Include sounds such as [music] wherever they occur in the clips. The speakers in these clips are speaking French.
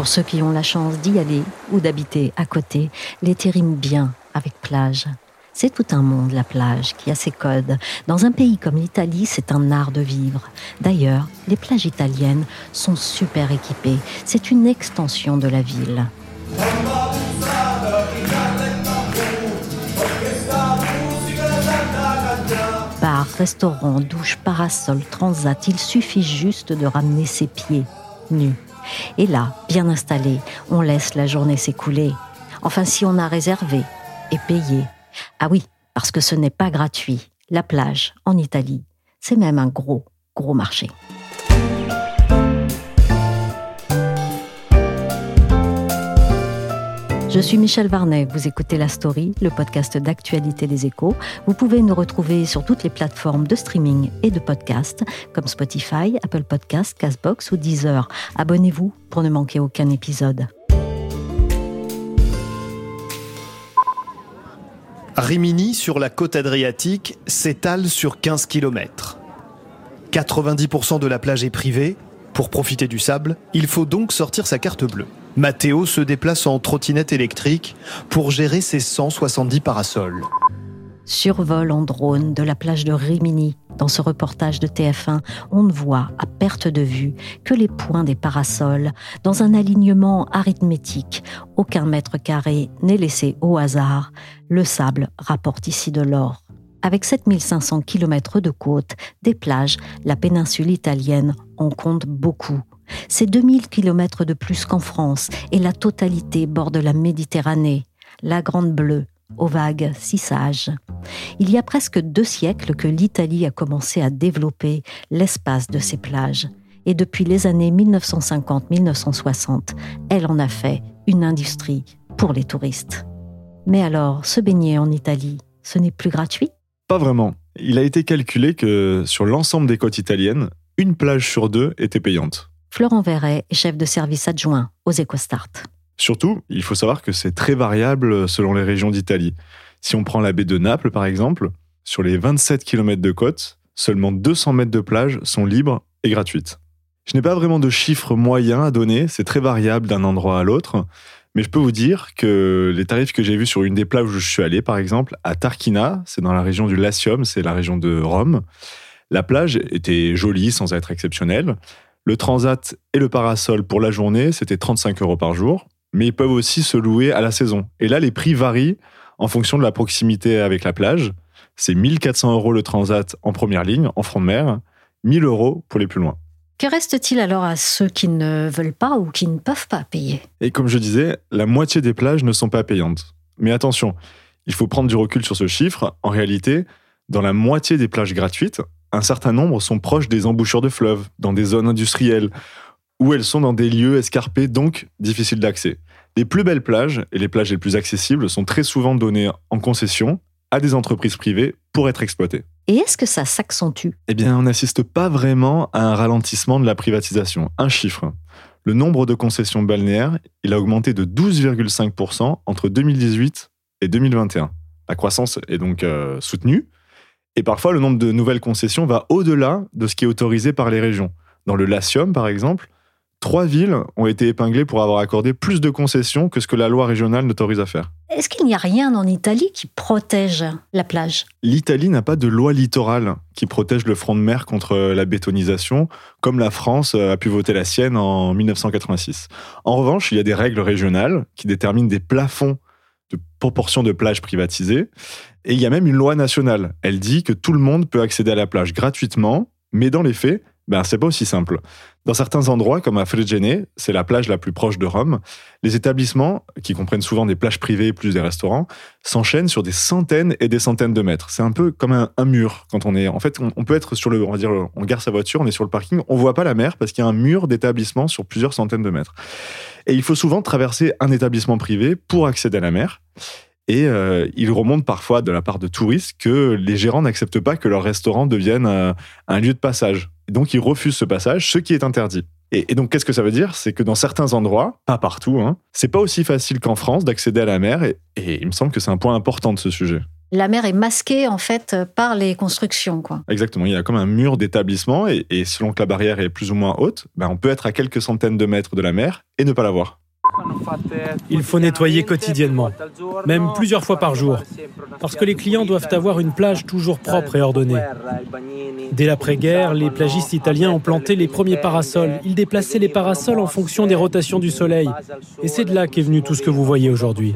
Pour ceux qui ont la chance d'y aller ou d'habiter à côté, l'été rime bien avec plage. C'est tout un monde, la plage, qui a ses codes. Dans un pays comme l'Italie, c'est un art de vivre. D'ailleurs, les plages italiennes sont super équipées. C'est une extension de la ville. Bar, restaurant, douche, parasol, transat, il suffit juste de ramener ses pieds nus. Et là, bien installé, on laisse la journée s'écouler. Enfin, si on a réservé et payé. Ah oui, parce que ce n'est pas gratuit. La plage, en Italie, c'est même un gros, gros marché. Je suis Michel Varnet, vous écoutez La Story, le podcast d'actualité des échos. Vous pouvez nous retrouver sur toutes les plateformes de streaming et de podcast, comme Spotify, Apple Podcasts, Castbox ou Deezer. Abonnez-vous pour ne manquer aucun épisode. Rimini, sur la côte adriatique, s'étale sur 15 km. 90% de la plage est privée. Pour profiter du sable, il faut donc sortir sa carte bleue. Matteo se déplace en trottinette électrique pour gérer ses 170 parasols. Survol en drone de la plage de Rimini. Dans ce reportage de TF1, on ne voit à perte de vue que les points des parasols dans un alignement arithmétique. Aucun mètre carré n'est laissé au hasard. Le sable rapporte ici de l'or. Avec 7500 km de côte, des plages, la péninsule italienne en compte beaucoup. C'est 2000 km de plus qu'en France et la totalité borde la Méditerranée, la Grande Bleue, aux vagues si sages. Il y a presque deux siècles que l'Italie a commencé à développer l'espace de ses plages. Et depuis les années 1950-1960, elle en a fait une industrie pour les touristes. Mais alors, se baigner en Italie, ce n'est plus gratuit? Pas vraiment. Il a été calculé que sur l'ensemble des côtes italiennes, une plage sur deux était payante. Florent Verret est chef de service adjoint aux EcoStart. Surtout, il faut savoir que c'est très variable selon les régions d'Italie. Si on prend la baie de Naples, par exemple, sur les 27 km de côte, seulement 200 mètres de plage sont libres et gratuites. Je n'ai pas vraiment de chiffres moyens à donner, c'est très variable d'un endroit à l'autre, mais je peux vous dire que les tarifs que j'ai vus sur une des plages où je suis allé, par exemple, à Tarquina, c'est dans la région du Latium, c'est la région de Rome, la plage était jolie sans être exceptionnelle. Le transat et le parasol pour la journée, c'était 35 euros par jour, mais ils peuvent aussi se louer à la saison. Et là, les prix varient en fonction de la proximité avec la plage. C'est 1400 euros le transat en première ligne, en front de mer, 1000 euros pour les plus loin. Que reste-t-il alors à ceux qui ne veulent pas ou qui ne peuvent pas payer? Et comme je disais, la moitié des plages ne sont pas payantes. Mais attention, il faut prendre du recul sur ce chiffre. En réalité, dans la moitié des plages gratuites, un certain nombre sont proches des embouchures de fleuves, dans des zones industrielles, ou elles sont dans des lieux escarpés, donc difficiles d'accès. Les plus belles plages et les plages les plus accessibles sont très souvent données en concession à des entreprises privées pour être exploitées. Et est-ce que ça s'accentue? Eh bien, on n'assiste pas vraiment à un ralentissement de la privatisation. Un chiffre. Le nombre de concessions balnéaires, il a augmenté de 12,5% entre 2018 et 2021. La croissance est donc euh, soutenue, et parfois, le nombre de nouvelles concessions va au-delà de ce qui est autorisé par les régions. Dans le Latium, par exemple, trois villes ont été épinglées pour avoir accordé plus de concessions que ce que la loi régionale n'autorise à faire. Est-ce qu'il n'y a rien en Italie qui protège la plage? L'Italie n'a pas de loi littorale qui protège le front de mer contre la bétonisation, comme la France a pu voter la sienne en 1986. En revanche, il y a des règles régionales qui déterminent des plafonds de proportion de plages privatisées. Et il y a même une loi nationale. Elle dit que tout le monde peut accéder à la plage gratuitement, mais dans les faits, Ben, c'est pas aussi simple. Dans certains endroits, comme à Fregene, c'est la plage la plus proche de Rome, les établissements, qui comprennent souvent des plages privées plus des restaurants, s'enchaînent sur des centaines et des centaines de mètres. C'est un peu comme un, mur quand on est. En fait, on, peut être sur le. On va dire, on gare sa voiture, on est sur le parking, on voit pas la mer parce qu'il y a un mur d'établissements sur plusieurs centaines de mètres. Et il faut souvent traverser un établissement privé pour accéder à la mer. Et euh, il remonte parfois de la part de touristes que les gérants n'acceptent pas que leur restaurant devienne euh, un lieu de passage. Donc ils refusent ce passage, ce qui est interdit. Et, donc qu'est-ce que ça veut dire? C'est que dans certains endroits, pas partout, hein, c'est pas aussi facile qu'en France d'accéder à la mer. Et, il me semble que c'est un point important de ce sujet. La mer est masquée en fait par les constructions, quoi. Exactement. Il y a comme un mur d'établissement et, selon que la barrière est plus ou moins haute, ben on peut être à quelques centaines de mètres de la mer et ne pas la voir. Il faut nettoyer quotidiennement, même plusieurs fois par jour, parce que les clients doivent avoir une plage toujours propre et ordonnée. Dès l'après-guerre, les plagistes italiens ont planté les premiers parasols. Ils déplaçaient les parasols en fonction des rotations du soleil. Et c'est de là qu'est venu tout ce que vous voyez aujourd'hui.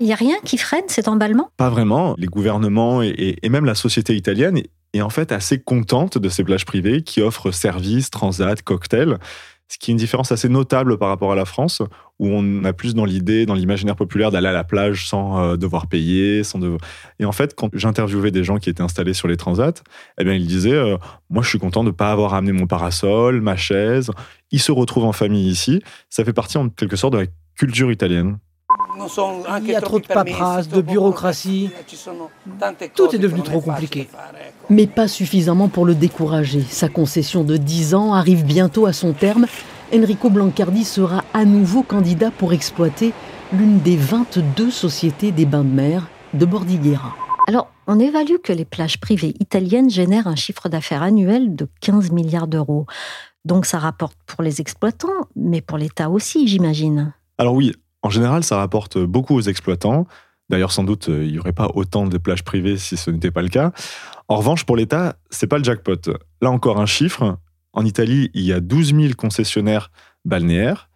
Il n'y a rien qui freine cet emballement? Pas vraiment. Les gouvernements et, et même la société italienne est en fait assez contente de ces plages privées qui offrent services, transat, cocktails ce qui est une différence assez notable par rapport à la France, où on a plus dans l'idée, dans l'imaginaire populaire, d'aller à la plage sans euh, devoir payer. Sans Et en fait, quand j'interviewais des gens qui étaient installés sur les transats, eh bien, ils disaient euh, Moi, je suis content de ne pas avoir amené mon parasol, ma chaise. Ils se retrouvent en famille ici. Ça fait partie, en quelque sorte, de la culture italienne. Il y a trop de paperasse, de bureaucratie. Tout est devenu trop compliqué. Mais pas suffisamment pour le décourager. Sa concession de 10 ans arrive bientôt à son terme. Enrico Blancardi sera à nouveau candidat pour exploiter l'une des 22 sociétés des bains de mer de Bordighera. Alors, on évalue que les plages privées italiennes génèrent un chiffre d'affaires annuel de 15 milliards d'euros. Donc ça rapporte pour les exploitants, mais pour l'État aussi, j'imagine. Alors oui, en général, ça rapporte beaucoup aux exploitants. D'ailleurs, sans doute, il n'y aurait pas autant de plages privées si ce n'était pas le cas. En revanche, pour l'État, c'est pas le jackpot. Là encore, un chiffre. En Italie, il y a 12 000 concessionnaires balnéaires.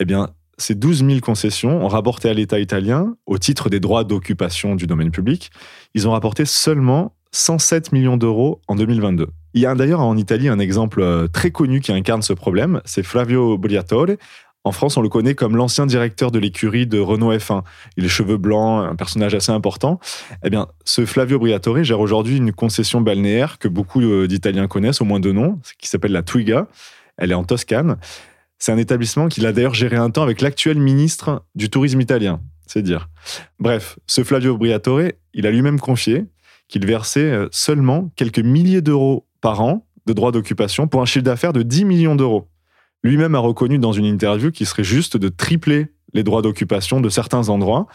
Eh bien, ces 12 000 concessions ont rapporté à l'État italien, au titre des droits d'occupation du domaine public, ils ont rapporté seulement 107 millions d'euros en 2022. Il y a d'ailleurs en Italie un exemple euh, très connu qui incarne ce problème, c'est Flavio Briatore, en France, on le connaît comme l'ancien directeur de l'écurie de Renault F1. Il est cheveux blancs, un personnage assez important. Eh bien, ce Flavio Briatore gère aujourd'hui une concession balnéaire que beaucoup euh, d'Italiens connaissent, au moins de nom, qui s'appelle la Twiga. Elle est en Toscane. C'est un établissement qu'il a d'ailleurs géré un temps avec l'actuel ministre du tourisme italien, c'est dire. Bref, ce Flavio Briatore, il a lui-même confié qu'il versait euh, seulement quelques milliers d'euros par an de droits d'occupation pour un chiffre d'affaires de 10 millions d'euros. Lui-même a reconnu dans une interview qu'il serait juste de tripler les droits d'occupation de certains endroits,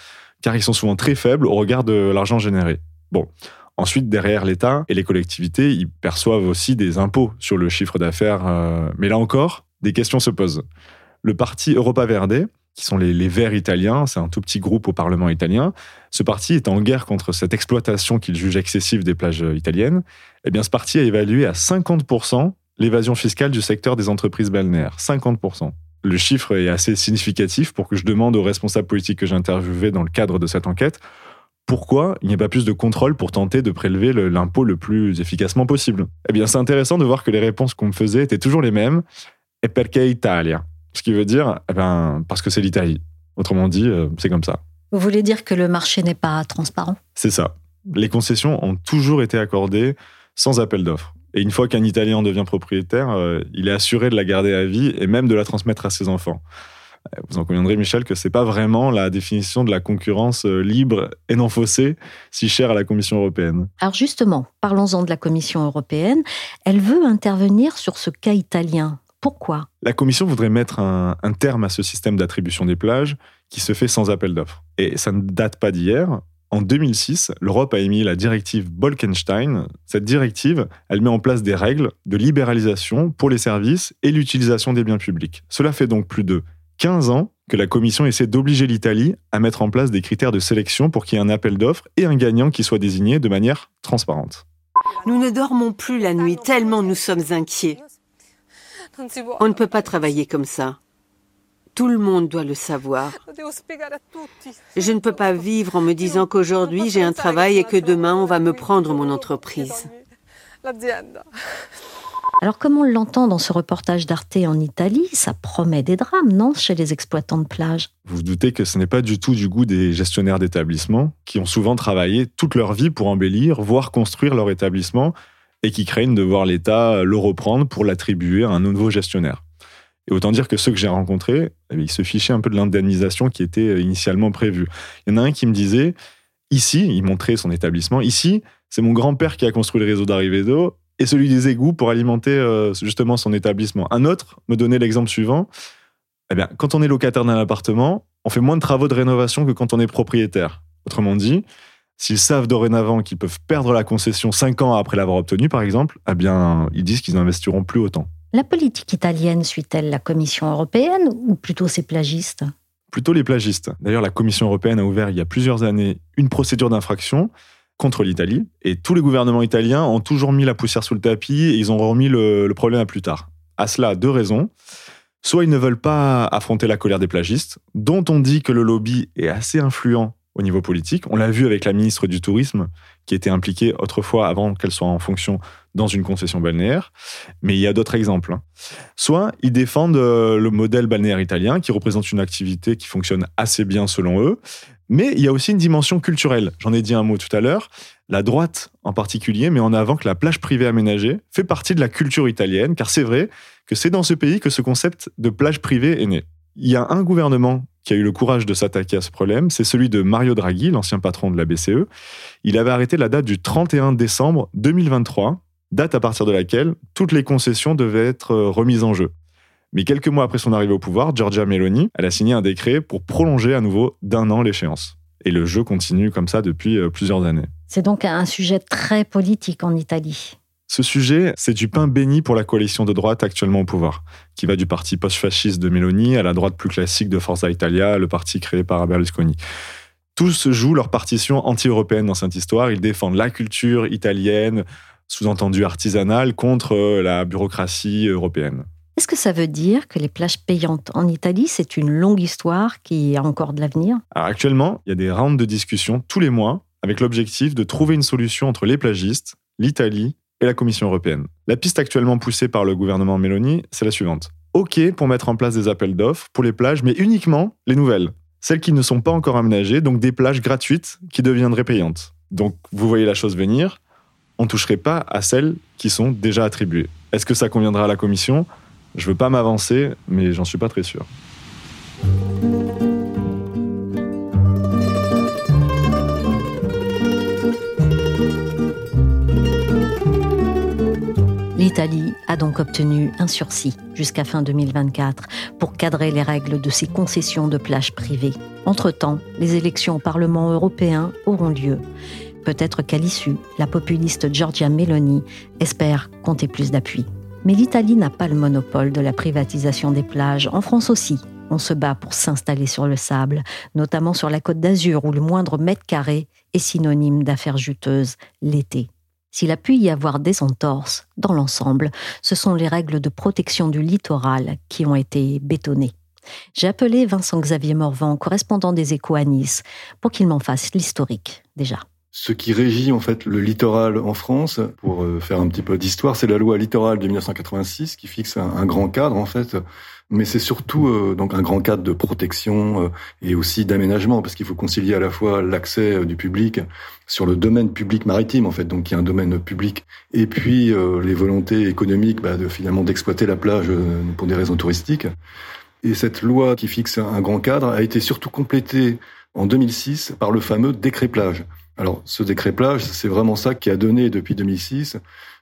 car ils sont souvent très faibles au regard de l'argent généré. Bon. Ensuite, derrière l'État et les collectivités, ils perçoivent aussi des impôts sur le chiffre d'affaires. Euh, mais là encore, des questions se posent. Le parti Europa Verde, qui sont les, les Verts italiens, c'est un tout petit groupe au Parlement italien, ce parti est en guerre contre cette exploitation qu'il juge excessive des plages italiennes. Eh bien, ce parti a évalué à 50% l'évasion fiscale du secteur des entreprises balnéaires, 50%. Le chiffre est assez significatif pour que je demande aux responsables politiques que j'ai interviewés dans le cadre de cette enquête pourquoi il n'y a pas plus de contrôle pour tenter de prélever l'impôt le plus efficacement possible Eh bien, c'est intéressant de voir que les réponses qu'on me faisait étaient toujours les mêmes. Et perché Italia? Ce qui veut dire, eh ben, parce que c'est l'Italie. Autrement dit, euh, c'est comme ça. Vous voulez dire que le marché n'est pas transparent? C'est ça. Les concessions ont toujours été accordées sans appel d'offres. Et une fois qu'un Italien devient propriétaire, euh, il est assuré de la garder à vie et même de la transmettre à ses enfants. Euh, vous en conviendrez, Michel, que c'est pas vraiment la définition de la concurrence euh, libre et non faussée, si chère à la Commission européenne. Alors justement, parlons-en de la Commission européenne. Elle veut intervenir sur ce cas italien. Pourquoi? La Commission voudrait mettre un, un terme à ce système d'attribution des plages qui se fait sans appel d'offres. Et ça ne date pas d'hier. En 2006, l'Europe a émis la directive Bolkenstein. Cette directive, elle met en place des règles de libéralisation pour les services et l'utilisation des biens publics. Cela fait donc plus de 15 ans que la Commission essaie d'obliger l'Italie à mettre en place des critères de sélection pour qu'il y ait un appel d'offres et un gagnant qui soit désigné de manière transparente. Nous ne dormons plus la nuit tellement nous sommes inquiets. On ne peut pas travailler comme ça. Tout le monde doit le savoir. Je ne peux pas vivre en me disant qu'aujourd'hui j'ai un travail et que demain on va me prendre mon entreprise. Alors comme on l'entend dans ce reportage d'Arte en Italie, ça promet des drames, non, chez les exploitants de plage? Vous vous doutez que ce n'est pas du tout du goût des gestionnaires d'établissements qui ont souvent travaillé toute leur vie pour embellir, voire construire leur établissement et qui craignent de voir l'État le reprendre pour l'attribuer à un nouveau gestionnaire. Et autant dire que ceux que j'ai rencontrés, eh ils se fichaient un peu de l'indemnisation qui était initialement prévue. Il y en a un qui me disait, ici, il montrait son établissement, ici, c'est mon grand-père qui a construit le réseau d'arrivée d'eau et celui des égouts pour alimenter euh, justement son établissement. Un autre me donnait l'exemple suivant. Eh bien, quand on est locataire d'un appartement, on fait moins de travaux de rénovation que quand on est propriétaire. Autrement dit, s'ils savent dorénavant qu'ils peuvent perdre la concession cinq ans après l'avoir obtenue, par exemple, eh bien, ils disent qu'ils n'investiront plus autant. La politique italienne suit-elle la Commission européenne ou plutôt ses plagistes? Plutôt les plagistes. D'ailleurs, la Commission européenne a ouvert il y a plusieurs années une procédure d'infraction contre l'Italie. Et tous les gouvernements italiens ont toujours mis la poussière sous le tapis et ils ont remis le, problème à plus tard. À cela, deux raisons. Soit ils ne veulent pas affronter la colère des plagistes, dont on dit que le lobby est assez influent au niveau politique. On l'a vu avec la ministre du Tourisme, qui était impliquée autrefois, avant qu'elle soit en fonction, dans une concession balnéaire. Mais il y a d'autres exemples. Hein. Soit ils défendent euh, le modèle balnéaire italien, qui représente une activité qui fonctionne assez bien selon eux, mais il y a aussi une dimension culturelle. J'en ai dit un mot tout à l'heure. La droite en particulier met en avant que la plage privée aménagée fait partie de la culture italienne, car c'est vrai que c'est dans ce pays que ce concept de plage privée est né. Il y a un gouvernement qui a eu le courage de s'attaquer à ce problème, c'est celui de Mario Draghi, l'ancien patron de la BCE. Il avait arrêté la date du 31 décembre 2023, date à partir de laquelle toutes les concessions devaient être remises en jeu. Mais quelques mois après son arrivée au pouvoir, Giorgia Meloni, elle a signé un décret pour prolonger à nouveau d'un an l'échéance. Et le jeu continue comme ça depuis euh, plusieurs années. C'est donc un sujet très politique en Italie. Ce sujet, c'est du pain béni pour la coalition de droite actuellement au pouvoir, qui va du parti post-fasciste de Meloni à la droite plus classique de Forza Italia, le parti créé par Berlusconi. Tous jouent leur partition anti-européenne dans cette histoire. Ils défendent la culture italienne, sous-entendu artisanale, contre euh, la bureaucratie européenne. Est-ce que ça veut dire que les plages payantes en Italie, c'est une longue histoire qui a encore de l'avenir? Actuellement, il y a des rounds de discussion tous les mois avec l'objectif de trouver une solution entre les plagistes, l'Italie et la Commission européenne. La piste actuellement poussée par le gouvernement Meloni, c'est la suivante. OK pour mettre en place des appels d'offres pour les plages, mais uniquement les nouvelles. Celles qui ne sont pas encore aménagées, donc des plages gratuites qui deviendraient payantes. Donc vous voyez la chose venir, on ne toucherait pas à celles qui sont déjà attribuées. Est-ce que ça conviendra à la Commission? Je veux pas m'avancer, mais j'en suis pas très sûr. L'Italie a donc obtenu un sursis jusqu'à fin 2024 pour cadrer les règles de ses concessions de plages privées. Entre-temps, les élections au Parlement européen auront lieu. Peut-être qu'à l'issue, la populiste Giorgia Meloni espère compter plus d'appui. Mais l'Italie n'a pas le monopole de la privatisation des plages. En France aussi, on se bat pour s'installer sur le sable, notamment sur la côte d'Azur où le moindre mètre carré est synonyme d'affaires juteuses l'été. S'il a pu y avoir des entorses, dans l'ensemble, ce sont les règles de protection du littoral qui ont été bétonnées. J'ai appelé Vincent Xavier Morvan, correspondant des Échos à Nice, pour qu'il m'en fasse l'historique déjà. Ce qui régit en fait le littoral en France, pour euh, faire un petit peu d'histoire, c'est la loi littorale de 1986 qui fixe un, grand cadre en fait, mais c'est surtout euh, donc un grand cadre de protection euh, et aussi d'aménagement parce qu'il faut concilier à la fois l'accès du public sur le domaine public maritime en fait, donc qui est un domaine public, et puis les volontés économiques bah, de finalement d'exploiter la plage pour des raisons touristiques. Et cette loi qui fixe un grand cadre a été surtout complétée en 2006 par le fameux décret plage alors, ce décret plage, c'est vraiment ça qui a donné depuis 2006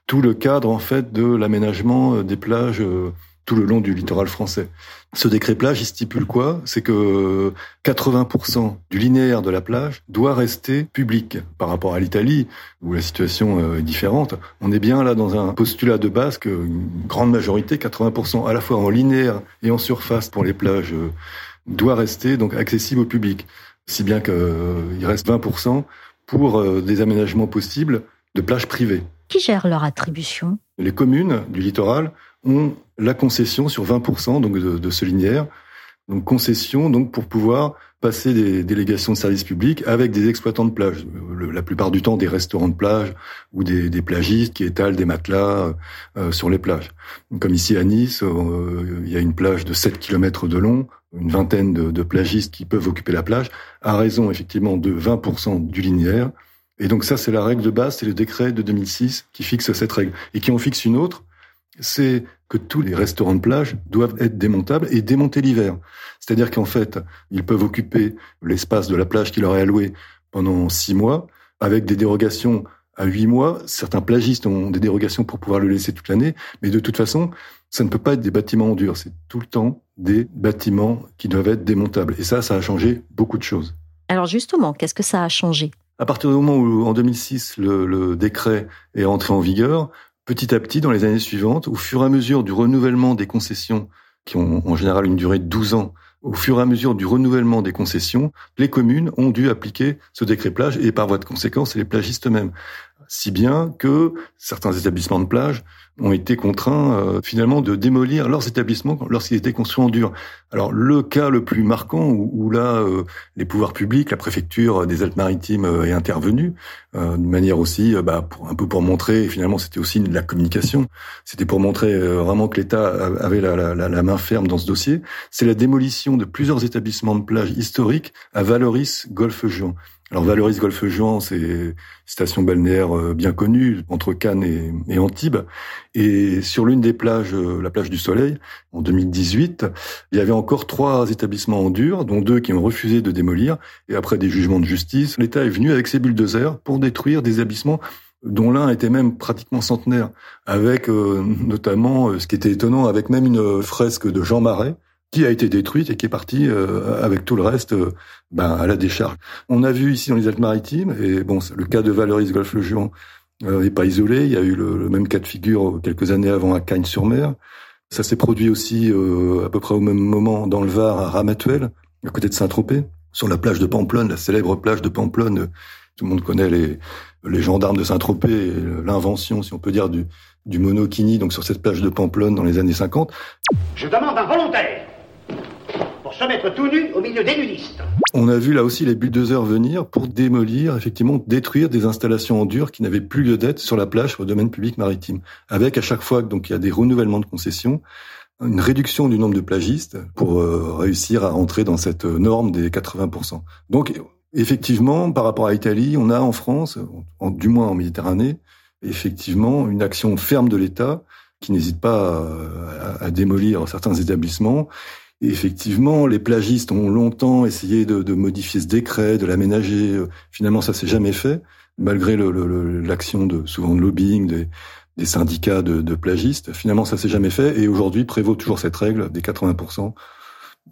tout le cadre en fait de l'aménagement euh, des plages euh, tout le long du littoral français. Ce décret plage, il stipule quoi? C'est que 80% du linéaire de la plage doit rester public par rapport à l'Italie, où la situation euh, est différente. On est bien là dans un postulat de base qu'une grande majorité, 80% à la fois en linéaire et en surface pour les plages, doit rester donc accessible au public. Si bien qu'il reste 20% pour euh, des aménagements possibles de plages privées. Qui gère leur attribution? Les communes du littoral ont la concession sur 20% donc de, ce linéaire. Donc concession donc pour pouvoir passer des délégations de services publics avec des exploitants de plage. La plupart du temps, des restaurants de plage ou des, des plagistes qui étalent des matelas euh, sur les plages. Comme ici à Nice, euh, il y a une plage de 7 km de long, une vingtaine de, de plagistes qui peuvent occuper la plage, à raison effectivement de 20% du linéaire. Et donc ça, c'est la règle de base, c'est le décret de 2006 qui fixe cette règle. Et qui en fixe une autre, c'est que tous les restaurants de plage doivent être démontables et démontés l'hiver. C'est-à-dire qu'en fait, ils peuvent occuper l'espace de la plage qui leur est alloué pendant six mois, avec des dérogations à huit mois. Certains plagistes ont des dérogations pour pouvoir le laisser toute l'année, mais de toute façon, ça ne peut pas être des bâtiments en dur. C'est tout le temps des bâtiments qui doivent être démontables. Et ça, ça a changé beaucoup de choses. Alors justement, qu'est-ce que ça a changé? À partir du moment où, en 2006, le, le décret est entré en vigueur, petit à petit, dans les années suivantes, au fur et à mesure du renouvellement des concessions, qui ont en général une durée de 12 ans, au fur et à mesure du renouvellement des concessions, les communes ont dû appliquer ce décret plage et par voie de conséquence, les plagistes eux-mêmes. Si bien que certains établissements de plage ont été contraints euh, finalement de démolir leurs établissements lorsqu'ils étaient construits en dur. Alors le cas le plus marquant où, là euh, les pouvoirs publics, la préfecture des Alpes-Maritimes euh, est intervenue de manière aussi bah, pour, un peu pour montrer finalement c'était aussi de la communication, c'était pour montrer vraiment que l'État avait la, la, la, main ferme dans ce dossier. C'est la démolition de plusieurs établissements de plage historiques à Valoris, Golfe-Juan. Alors Valoris Golfe Juan, c'est une station balnéaire euh, bien connue entre Cannes et, Antibes. Et sur l'une des plages, euh, la plage du Soleil, en 2018, il y avait encore trois établissements en dur, dont deux qui ont refusé de démolir. Et après des jugements de justice, l'État est venu avec ses bulldozers pour détruire des établissements dont l'un était même pratiquement centenaire, avec euh, notamment, ce qui était étonnant, avec même une fresque de Jean Marais, qui a été détruite et qui est partie euh, avec tout le reste euh, ben, à la décharge. On a vu ici dans les Alpes-Maritimes, et bon, le cas de Valoris Golfe-le-Juan euh, n'est pas isolé. Il y a eu le, même cas de figure quelques années avant à Cagnes-sur-Mer. Ça s'est produit aussi à peu près au même moment dans le Var à Ramatuel, à côté de Saint-Tropez, sur la plage de Pamplonne, la célèbre plage de Pamplonne. Tout le monde connaît les, les gendarmes de Saint-Tropez, l'invention, si on peut dire, du, du monokini, donc sur cette plage de Pamplonne dans les années 50. Je demande un volontaire On a vu là aussi les bulldozers venir pour démolir, effectivement, détruire des installations en dur qui n'avaient plus lieu d'être sur la plage au domaine public maritime. Avec à chaque fois donc il y a des renouvellements de concessions, une réduction du nombre de plagistes pour euh, réussir à entrer dans cette norme des 80%. Donc effectivement, par rapport à l'Italie, on a en France, du moins en Méditerranée, effectivement une action ferme de l'État qui n'hésite pas à, à, démolir certains établissements effectivement, les plagistes ont longtemps essayé de, modifier ce décret, de l'aménager. Finalement, ça s'est jamais fait, malgré l'action de souvent de lobbying des, syndicats de, plagistes. Finalement, ça s'est jamais fait, et aujourd'hui prévaut toujours cette règle des 80%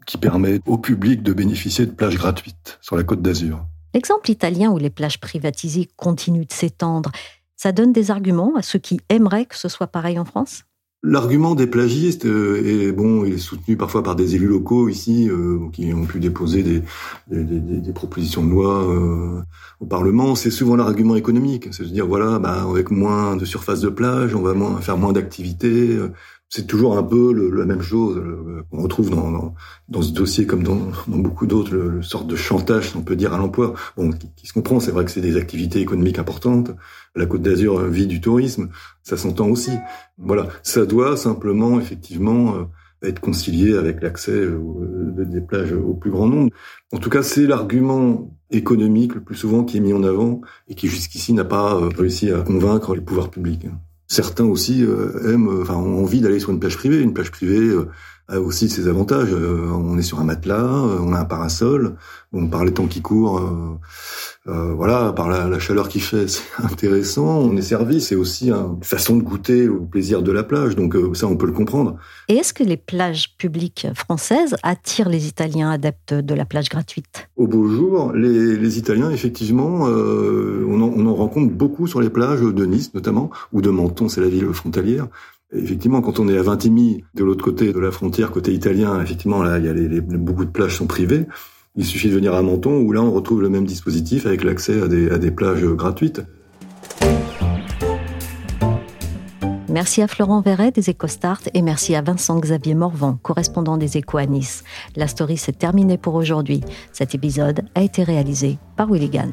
qui permet au public de bénéficier de plages gratuites sur la côte d'Azur. L'exemple italien où les plages privatisées continuent de s'étendre, ça donne des arguments à ceux qui aimeraient que ce soit pareil en France? L'argument des plagistes euh, est bon, est soutenu parfois par des élus locaux ici euh, qui ont pu déposer des, des, des, des propositions de loi euh, au Parlement. C'est souvent l'argument économique, c'est de dire voilà, bah, avec moins de surface de plage, on va moins, faire moins d'activités. C'est toujours un peu la même chose qu'on retrouve dans, dans, ce dossier comme dans, beaucoup d'autres, le, sorte de chantage, on peut dire, à l'emploi. Bon, qui, qui se comprend, c'est vrai que c'est des activités économiques importantes. La Côte d'Azur vit du tourisme, ça s'entend aussi. Voilà, ça doit simplement effectivement euh, être concilié avec l'accès euh, des plages au plus grand nombre. En tout cas, c'est l'argument économique le plus souvent qui est mis en avant et qui jusqu'ici n'a pas euh, réussi à convaincre les pouvoirs publics. Certains aussi aiment, enfin, ont envie d'aller sur une plage privée. Une plage privée a aussi ses avantages. on est sur un matelas, on a un parasol. Bon, par les temps qui courent, euh, voilà, par la, chaleur qui fait, [laughs] c'est intéressant. On est servi, c'est aussi une façon de goûter au plaisir de la plage. Donc euh, ça, on peut le comprendre. Et est-ce que les plages publiques françaises attirent les Italiens adeptes de la plage gratuite? Au beau jour, les, Italiens, effectivement, euh, on, en, rencontre beaucoup sur les plages de Nice, notamment, ou de Menton, c'est la ville frontalière. Effectivement, quand on est à Vintimille, de l'autre côté de la frontière, côté italien, effectivement, là, il y a beaucoup de plages sont privées. Il suffit de venir à Menton où là on retrouve le même dispositif avec l'accès à des, à des plages gratuites. Merci à Florent Verret des EcoStart et merci à Vincent Xavier Morvan, correspondant des Échos à Nice. La story s'est terminée pour aujourd'hui. Cet épisode a été réalisé par Willigan.